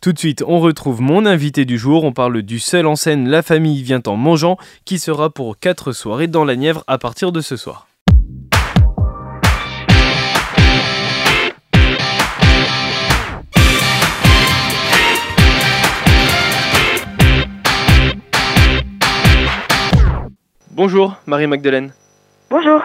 Tout de suite, on retrouve mon invité du jour. On parle du seul en scène La famille vient en mangeant, qui sera pour 4 soirées dans la Nièvre à partir de ce soir. Bonjour Marie-Magdeleine. Bonjour.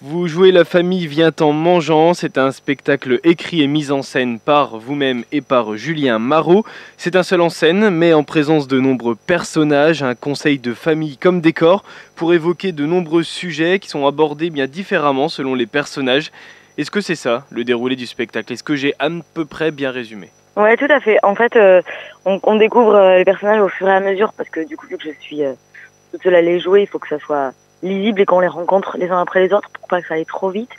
Vous jouez La famille vient en mangeant. C'est un spectacle écrit et mis en scène par vous-même et par Julien Marot. C'est un seul en scène, mais en présence de nombreux personnages, un conseil de famille comme décor, pour évoquer de nombreux sujets qui sont abordés bien différemment selon les personnages. Est-ce que c'est ça, le déroulé du spectacle? Est-ce que j'ai à peu près bien résumé? Ouais, tout à fait. En fait, euh, on, découvre euh, les personnages au fur et à mesure parce que du coup, vu que je suis euh, toute seule à les jouer, il faut que ça soit lisible et qu'on les rencontre les uns après les autres pour pas que ça aille trop vite.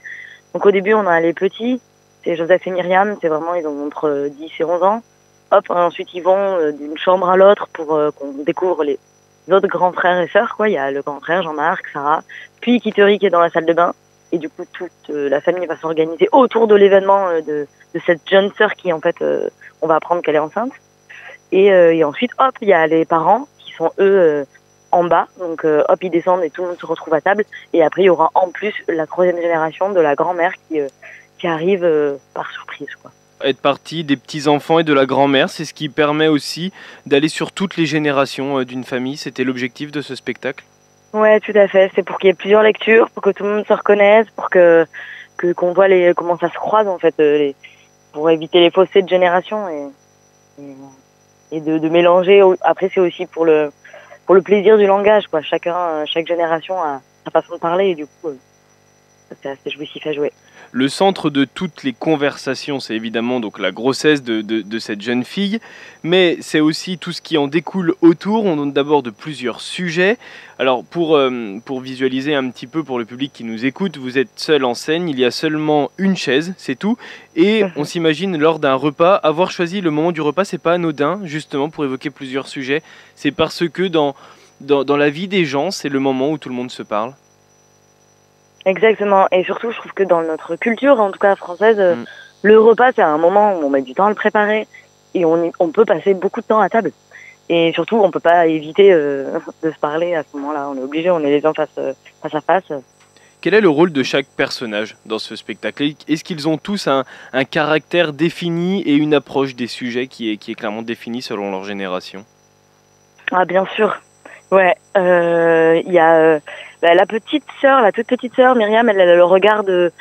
Donc au début, on a les petits, c'est Joseph et Myriam, c'est vraiment, ils ont entre 10 et 11 ans. Hop, ensuite ils vont d'une chambre à l'autre pour qu'on découvre les autres grands frères et sœurs, quoi. Il y a le grand frère, Jean-Marc, Sarah, puis Kittery qui est dans la salle de bain. Et du coup, toute la famille va s'organiser autour de l'événement de, de, cette jeune sœur qui, en fait, on va apprendre qu'elle est enceinte. Et, et, ensuite, hop, il y a les parents qui sont eux en bas. Donc euh, hop, ils descendent et tout le monde se retrouve à table. Et après, il y aura en plus la troisième génération de la grand-mère qui, euh, qui arrive euh, par surprise. Quoi. Être partie des petits-enfants et de la grand-mère, c'est ce qui permet aussi d'aller sur toutes les générations d'une famille. C'était l'objectif de ce spectacle Ouais, tout à fait. C'est pour qu'il y ait plusieurs lectures, pour que tout le monde se reconnaisse, pour que qu'on voit les, comment ça se croise en fait, les, pour éviter les fossés de génération et, et, et de, de mélanger. Après, c'est aussi pour le pour le plaisir du langage, quoi. Chacun, chaque génération a sa façon de parler et du coup, c'est assez jouissif à jouer. Le centre de toutes les conversations, c'est évidemment donc la grossesse de, de, de cette jeune fille, mais c'est aussi tout ce qui en découle autour. On donne d'abord de plusieurs sujets. Alors pour, euh, pour visualiser un petit peu pour le public qui nous écoute, vous êtes seul en scène, il y a seulement une chaise, c'est tout. Et on s'imagine lors d'un repas, avoir choisi le moment du repas, c'est pas anodin, justement pour évoquer plusieurs sujets. C'est parce que dans, dans, dans la vie des gens, c'est le moment où tout le monde se parle. Exactement. Et surtout, je trouve que dans notre culture, en tout cas française, mm. le repas, c'est un moment où on met du temps à le préparer et on, on peut passer beaucoup de temps à table. Et surtout, on peut pas éviter euh, de se parler à ce moment-là. On est obligé, on est les gens face, euh, face à face. Quel est le rôle de chaque personnage dans ce spectacle? Est-ce qu'ils ont tous un, un, caractère défini et une approche des sujets qui est, qui est clairement définie selon leur génération? Ah, bien sûr. Ouais. Il euh, y a bah, la petite sœur, la toute petite sœur, Myriam, elle, elle a le regard de,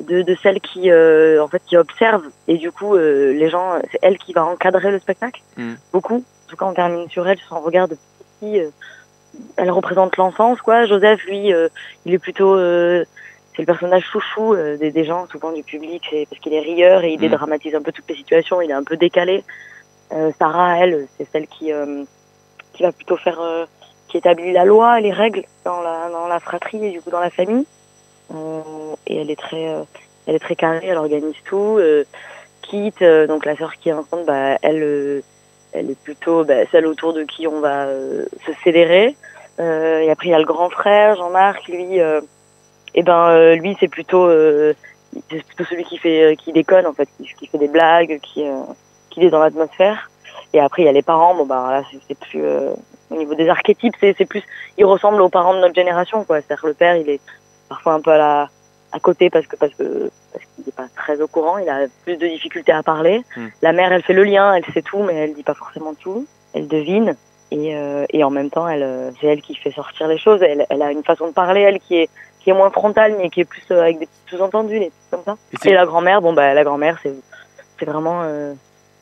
de, de celle qui, euh, en fait, qui observe. Et du coup, euh, les gens, c'est elle qui va encadrer le spectacle. Mm. Beaucoup. En tout cas, on termine sur elle, son regard de petit. Euh, elle représente l'enfance, quoi. Joseph, lui, euh, il est plutôt. Euh, c'est le personnage chouchou des, des, gens, souvent du public, parce qu'il est rieur et il mm. dédramatise un peu toutes les situations. Il est un peu décalé. Sarah, elle, c'est celle qui, qui va plutôt faire qui établit la loi, les règles dans la, dans la fratrie et du coup dans la famille. Euh, et elle est très, euh, elle est très carrée, elle organise tout. Euh, euh, donc la sœur qui est enceinte, bah, elle, euh, elle est plutôt bah, celle autour de qui on va se célébrer. et après il y a le grand frère Jean-Marc, lui, et ben lui c'est plutôt, c'est plutôt celui qui fait, qui déconne en fait, qui, qui fait des blagues, qui, qui est dans l'atmosphère. Et après il y a les parents, bon bah là c'est plus au niveau des archétypes, c'est plus, il ressemble aux parents de notre génération, quoi. C'est-à-dire le père, il est parfois un peu à la, à côté parce que parce que parce qu'il n'est pas très au courant, il a plus de difficultés à parler. Mm. La mère, elle fait le lien, elle sait tout, mais elle dit pas forcément tout. Elle devine et euh, et en même temps, elle c'est elle qui fait sortir les choses. Elle elle a une façon de parler, elle qui est qui est moins frontale, mais qui est plus euh, avec des sous-entendus, des comme ça. Et, et la grand-mère, bon bah la grand-mère, c'est c'est vraiment euh,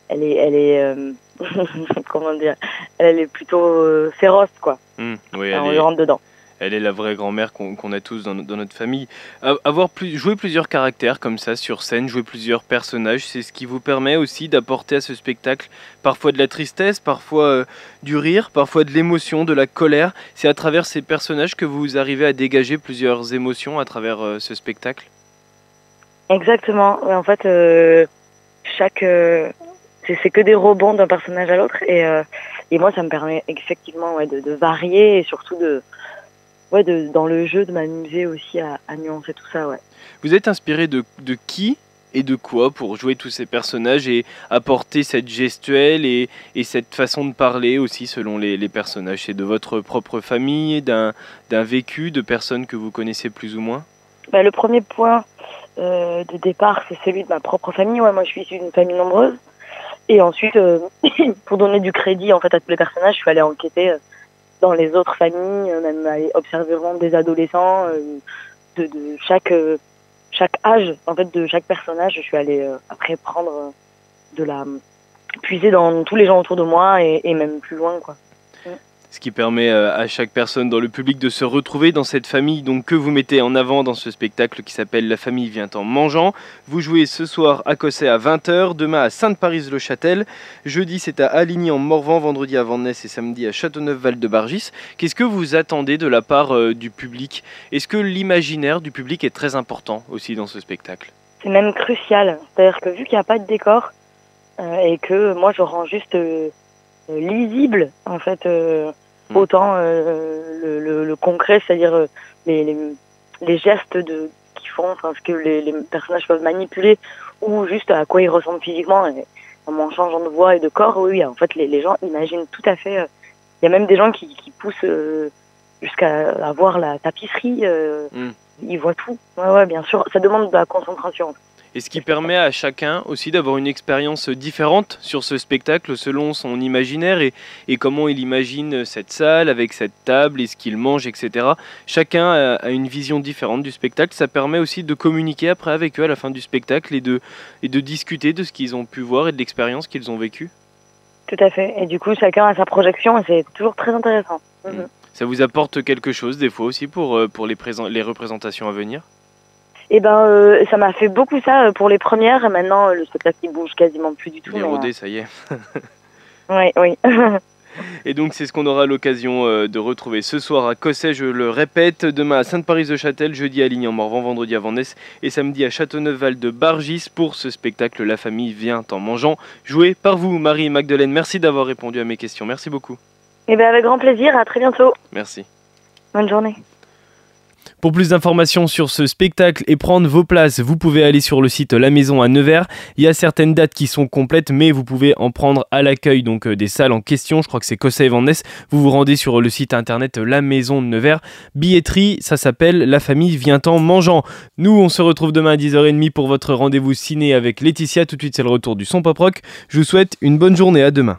elle est elle est euh, comment dire, elle est plutôt euh, féroce, quoi. Mmh, oui, on est... rentre dedans. Elle est la vraie grand-mère qu'on qu a tous dans, dans, notre famille. Avoir plus, joué plusieurs caractères comme ça sur scène, jouer plusieurs personnages, c'est ce qui vous permet aussi d'apporter à ce spectacle parfois de la tristesse, parfois euh, du rire, parfois de l'émotion, de la colère. C'est à travers ces personnages que vous arrivez à dégager plusieurs émotions à travers euh, ce spectacle? Exactement. En fait, euh, chaque, c'est que des rebonds d'un personnage à l'autre et, euh, et moi ça me permet effectivement ouais, de, de varier et surtout de, ouais, de dans le jeu de m'amuser aussi à, à, nuancer tout ça ouais. Vous êtes inspiré de, de qui et de quoi pour jouer tous ces personnages et apporter cette gestuelle et, cette façon de parler aussi selon les, personnages? C'est de votre propre famille, d'un vécu, de personnes que vous connaissez plus ou moins? Bah, Le premier point euh, de départ, c'est celui de ma propre famille. Ouais, moi, je suis d'une famille nombreuse. Et ensuite, euh, pour donner du crédit en fait à tous les personnages, je suis allée enquêter euh, dans les autres familles, même aller observer vraiment des adolescents de, de, chaque chaque âge en fait de chaque personnage. Je suis allée après prendre de la puiser dans tous les gens autour de moi et, et même plus loin quoi ce qui permet euh, à chaque personne dans le public de se retrouver dans cette famille donc, que vous mettez en avant dans ce spectacle qui s'appelle La famille vient en mangeant. Vous jouez ce soir à Cosset à 20h, demain à Sainte-Parise-le-Châtel, jeudi c'est à Aligny en Morvan, vendredi à Vandenesse et samedi à Châteauneuf-Val-de-Bargis. Qu'est-ce que vous attendez de la part euh, du public? Est-ce que l'imaginaire du public est très important aussi dans ce spectacle? C'est même crucial, c'est-à-dire que vu qu'il n'y a pas de décor euh, et que moi je rends juste lisible en fait Hmm. autant euh, le, le, concret, c'est-à-dire euh, les, les, les, gestes de qu'ils font, enfin ce que les, les, personnages peuvent manipuler, ou juste à quoi ils ressemblent physiquement, et, en changeant de voix et de corps, oui, en fait les, les gens imaginent tout à fait. Euh, il y a même des gens qui, qui poussent jusqu'à voir la tapisserie, hmm. ils voient tout. Ouais, ouais, bien sûr, ça demande de la concentration et ce qui permet à chacun aussi d'avoir une expérience différente sur ce spectacle selon son imaginaire et, et, comment il imagine cette salle avec cette table et ce qu'il mange, etc. Chacun a, une vision différente du spectacle. Ça permet aussi de communiquer après avec eux à la fin du spectacle et de, et de discuter de ce qu'ils ont pu voir et de l'expérience qu'ils ont vécue. Tout à fait. Et du coup, chacun a sa projection et c'est toujours très intéressant. Mhm. Ça vous apporte quelque chose des fois aussi pour, euh, pour les, les représentations à venir? Et eh ben euh, ça m'a fait beaucoup ça euh, pour les premières maintenant euh, le spectacle il bouge quasiment plus du tout. Il est rodé, ça y est. oui, oui. Et donc c'est ce qu'on aura l'occasion de retrouver ce soir à Cosset, je le répète, demain à Sainte-Parise-de-Châtel, jeudi à Ligny-en-Morvan, vendredi à Vannes et samedi à Châteauneuf-Val de Bargis pour ce spectacle La famille vient en mangeant, joué par vous Marie et Magdeleine. Merci d'avoir répondu à mes questions, merci beaucoup. Et eh bien avec grand plaisir, à très bientôt. Merci. Bonne journée. Pour plus d'informations sur ce spectacle et prendre vos places, vous pouvez aller sur le site La Maison à Nevers. Il y a certaines dates qui sont complètes, mais vous pouvez en prendre à l'accueil donc euh, des salles en question. Je crois que c'est Cossa et Ness. Vous vous rendez sur le site internet La Maison de Nevers. Billetterie, ça s'appelle La famille vient en mangeant. Nous, on se retrouve demain à 10h30 pour votre rendez-vous ciné avec Laetitia. Tout de suite, c'est le retour du son pop rock. Je vous souhaite une bonne journée. À demain.